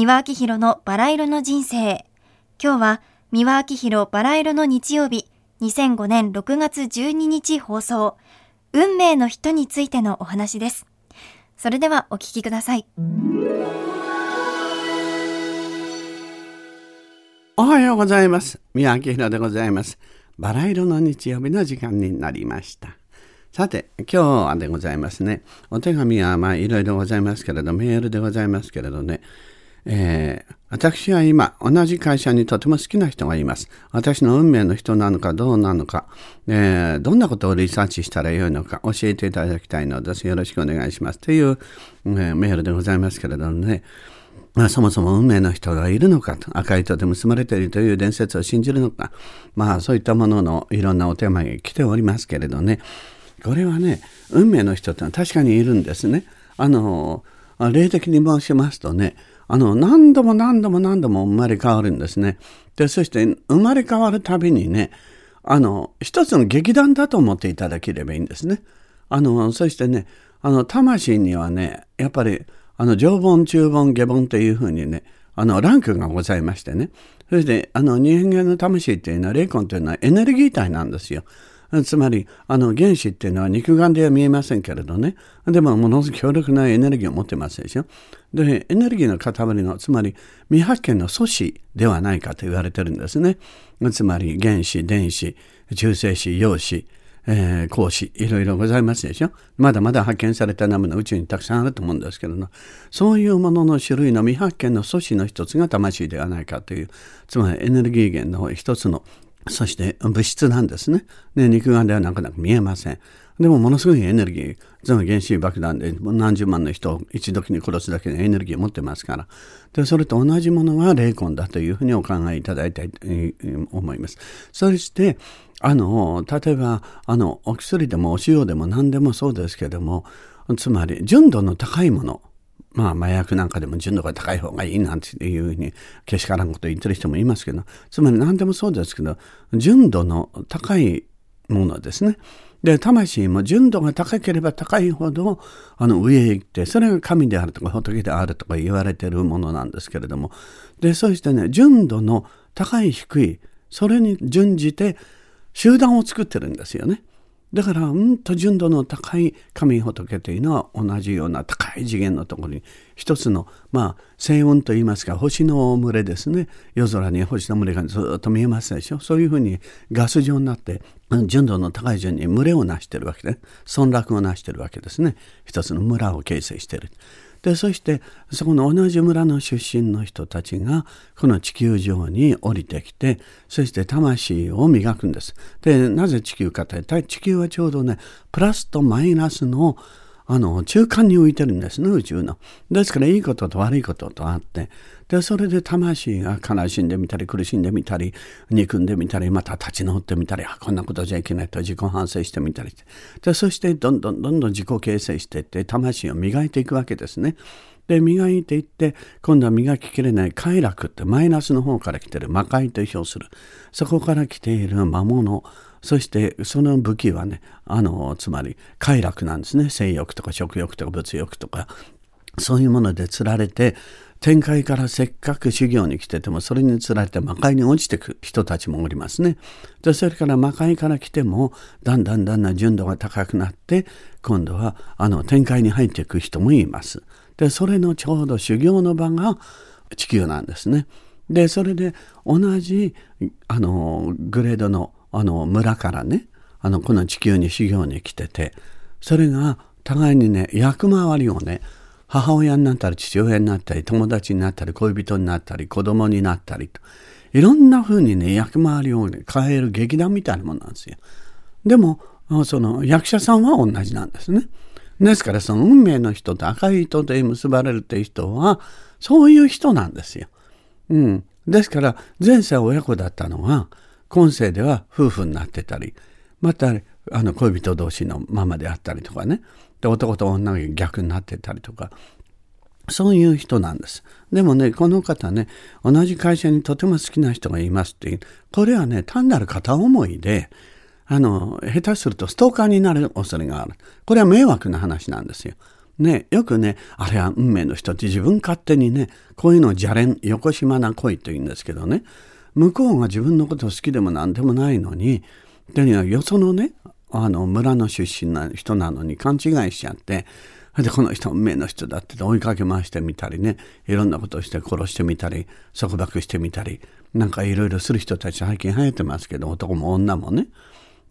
三輪明宏のバラ色の人生。今日は三輪明宏バラ色の日曜日、2005年6月12日放送、運命の人についてのお話です。それではお聞きください。おはようございます。三輪明宏でございます。バラ色の日曜日の時間になりました。さて、今日はでございますね。お手紙はまあいろいろございますけれど、メールでございますけれどね、えー、私は今、同じ会社にとても好きな人がいます。私の運命の人なのかどうなのか、えー、どんなことをリサーチしたらよいのか教えていただきたいのです。よろしくお願いします。という、えー、メールでございますけれどもね、まあ、そもそも運命の人がいるのかと、赤い糸で結ばれているという伝説を信じるのか、まあそういったもののいろんなお手間が来ておりますけれどね、これはね、運命の人ってのは確かにいるんですね。あの、霊的に申しますとね、あの、何度も何度も何度も生まれ変わるんですね。で、そして生まれ変わるたびにね、あの、一つの劇団だと思っていただければいいんですね。あの、そしてね、あの、魂にはね、やっぱり、あの、上本、中本、下本というふうにね、あの、ランクがございましてね。そして、あの、人間の魂っていうのは、霊魂というのはエネルギー体なんですよ。つまり、あの原子っていうのは肉眼では見えませんけれどね。でも、ものすごく強力なエネルギーを持ってますでしょ。で、エネルギーの塊の、つまり未発見の素子ではないかと言われてるんですね。つまり原子、電子、中性子、陽子、えー、光子、いろいろございますでしょ。まだまだ発見された生の宇宙にたくさんあると思うんですけれども、そういうものの種類の未発見の素子の一つが魂ではないかという、つまりエネルギー源の一つのそして物質なんですね。ね肉眼ではなかなか見えません。でもものすごいエネルギー、その原子爆弾で何十万の人を一時に殺すだけのエネルギーを持ってますから。で、それと同じものが霊魂だというふうにお考えいただいたいと思います。そして、あの、例えば、あの、お薬でもお塩でも何でもそうですけども、つまり純度の高いもの、まあ、麻薬なんかでも純度が高い方がいいなんていうふうにけしからんこと言ってる人もいますけどつまり何でもそうですけど純度の高いものですね。で魂も純度が高ければ高いほどあの上へ行ってそれが神であるとか仏であるとか言われてるものなんですけれどもでそしてね純度の高い低いそれに準じて集団を作ってるんですよね。だから、うんと純度の高い神仏というのは同じような高い次元のところに一つの、まあ、星雲といいますか、星の群れですね。夜空に星の群れがずっと見えますでしょ。そういうふうにガス状になって、純度の高い順に群れを成しているわけで、村落を成しているわけですね。一つの村を形成している。でそしてそこの同じ村の出身の人たちがこの地球上に降りてきてそして魂を磨くんです。でなぜ地球かというと地球はちょうどねプラスとマイナスのあの中間に浮いてるんですね宇宙の。ですからいいことと悪いこととあってでそれで魂が悲しんでみたり苦しんでみたり憎んでみたりまた立ち直ってみたりあこんなことじゃいけないと自己反省してみたりでそしてどんどんどんどん自己形成していって魂を磨いていくわけですね。で磨いていって今度は磨ききれない快楽ってマイナスの方から来てる。魔界と表する。そこから来ている魔物。そしてその武器はねあのつまり快楽なんですね。性欲とか食欲とか物欲とか。そういうもので釣られて天界からせっかく修行に来ててもそれにつられて魔界に落ちてく人たちもおりますね。でそれから魔界から来てもだんだんだんだん純度が高くなって今度はあの天界に入っていく人もいます。でそれのちょうど修行の場が地球なんですね。でそれで同じあのグレードのあの村からねあのこの地球に修行に来ててそれが互いにね役回りをね母親になったり父親になったり友達になったり恋人になったり子供になったりといろんな風にね役回りを、ね、変える劇団みたいなものなんですよ。でもその役者さんは同じなんですね。ですからその運命の人と赤い糸で結ばれるっていう人はそういう人なんですよ。うん。ですから前世は親子だったのが今世では夫婦になってたりまたあの恋人同士のママであったりとかねで男と女が逆になってたりとかそういう人なんです。でもね、この方ね、同じ会社にとても好きな人がいますっていう、これはね、単なる片思いで、あの、下手するとストーカーになる恐れがある。これは迷惑な話なんですよ。ね、よくね、あれは運命の人って自分勝手にね、こういうのを邪連、横島な恋と言うんですけどね、向こうが自分のこと好きでも何でもないのに、でよそのね、あの村の出身な人なのに勘違いしちゃって、で、この人運命の人だって追いかけ回してみたりね、いろんなことをして殺してみたり、束縛してみたり、なんかいろいろする人たち最近流行ってますけど、男も女もね。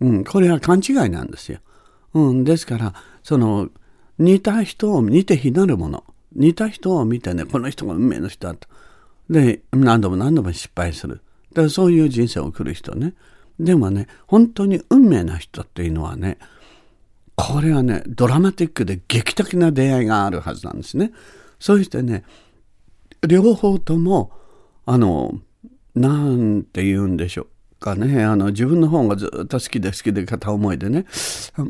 うん、これは勘違いなんですよ。うん、ですから、その、似た人を似て非なるもの。似た人を見てね、この人が運命の人だと。で、何度も何度も失敗する。だからそういう人生を送る人ね。でもね、本当に運命な人っていうのはね、これはね、ドラマティックで劇的な出会いがあるはずなんですね。そしてね、両方とも、あの、なんて言うんでしょうかね、あの、自分の方がずっと好きで好きで片思いでね、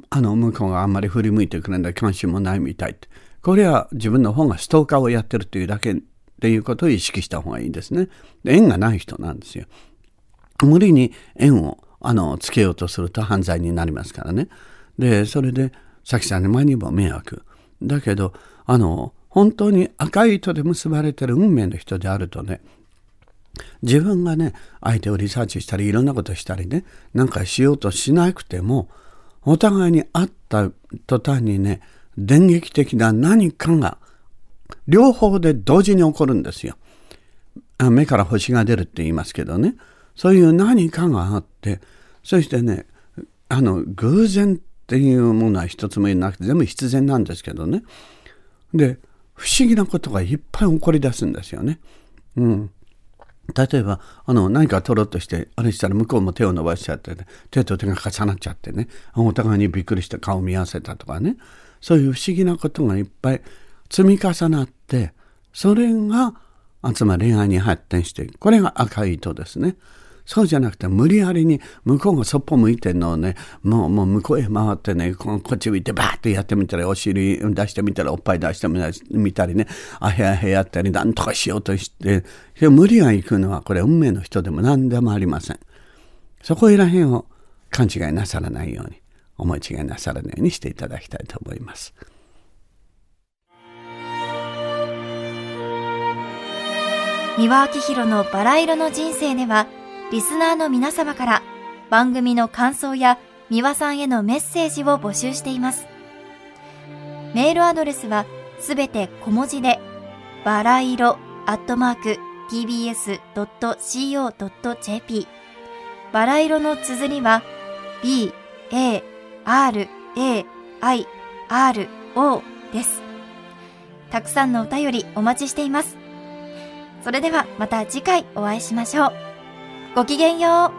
あの、向こうがあんまり振り向いてくれない関心もないみたい。これは自分の方がストーカーをやってるというだけっていうことを意識した方がいいですね。縁がない人なんですよ。無理に縁をあのつけようとすると犯罪になりますからね。で、それで、さきさんにも迷惑。だけど、あの、本当に赤い糸で結ばれてる運命の人であるとね、自分がね、相手をリサーチしたり、いろんなことしたりね、なんかしようとしなくても、お互いに会った途端にね、電撃的な何かが、両方で同時に起こるんですよ。目から星が出るって言いますけどね。そういう何かがあって、そしてね、あの、偶然っていうものは一つもいなくて全部必然なんですけどねで不思議なことがいっぱい起こり出すんですよね。うん、例えばあの何か取ろうとしてあれしたら向こうも手を伸ばしちゃって、ね、手と手が重なっちゃってねお互いにびっくりして顔見合わせたとかねそういう不思議なことがいっぱい積み重なってそれがつまり恋愛に発展していくこれが赤い糸ですね。そうじゃなくて無理やりに向こうがそっぽ向いてんのをねもうもう向こうへ回ってねこっち向いてバーッとやってみたらお尻出してみたらおっぱい出してみたりねあへあへやったりなんとかしようとして無理がいくのはこれ運命の人でも何でもありませんそこいらへんを勘違いなさらないように思い違いなさらないようにしていただきたいと思います。三輪明宏のバラ色の人生ではリスナーの皆様から番組の感想や三輪さんへのメッセージを募集しています。メールアドレスはすべて小文字で、バラ色アットマーク tbs.co.jp バラ色の綴りは b, a, r, a, i, r, o です。たくさんのお便りお待ちしています。それではまた次回お会いしましょう。ごきげんよう。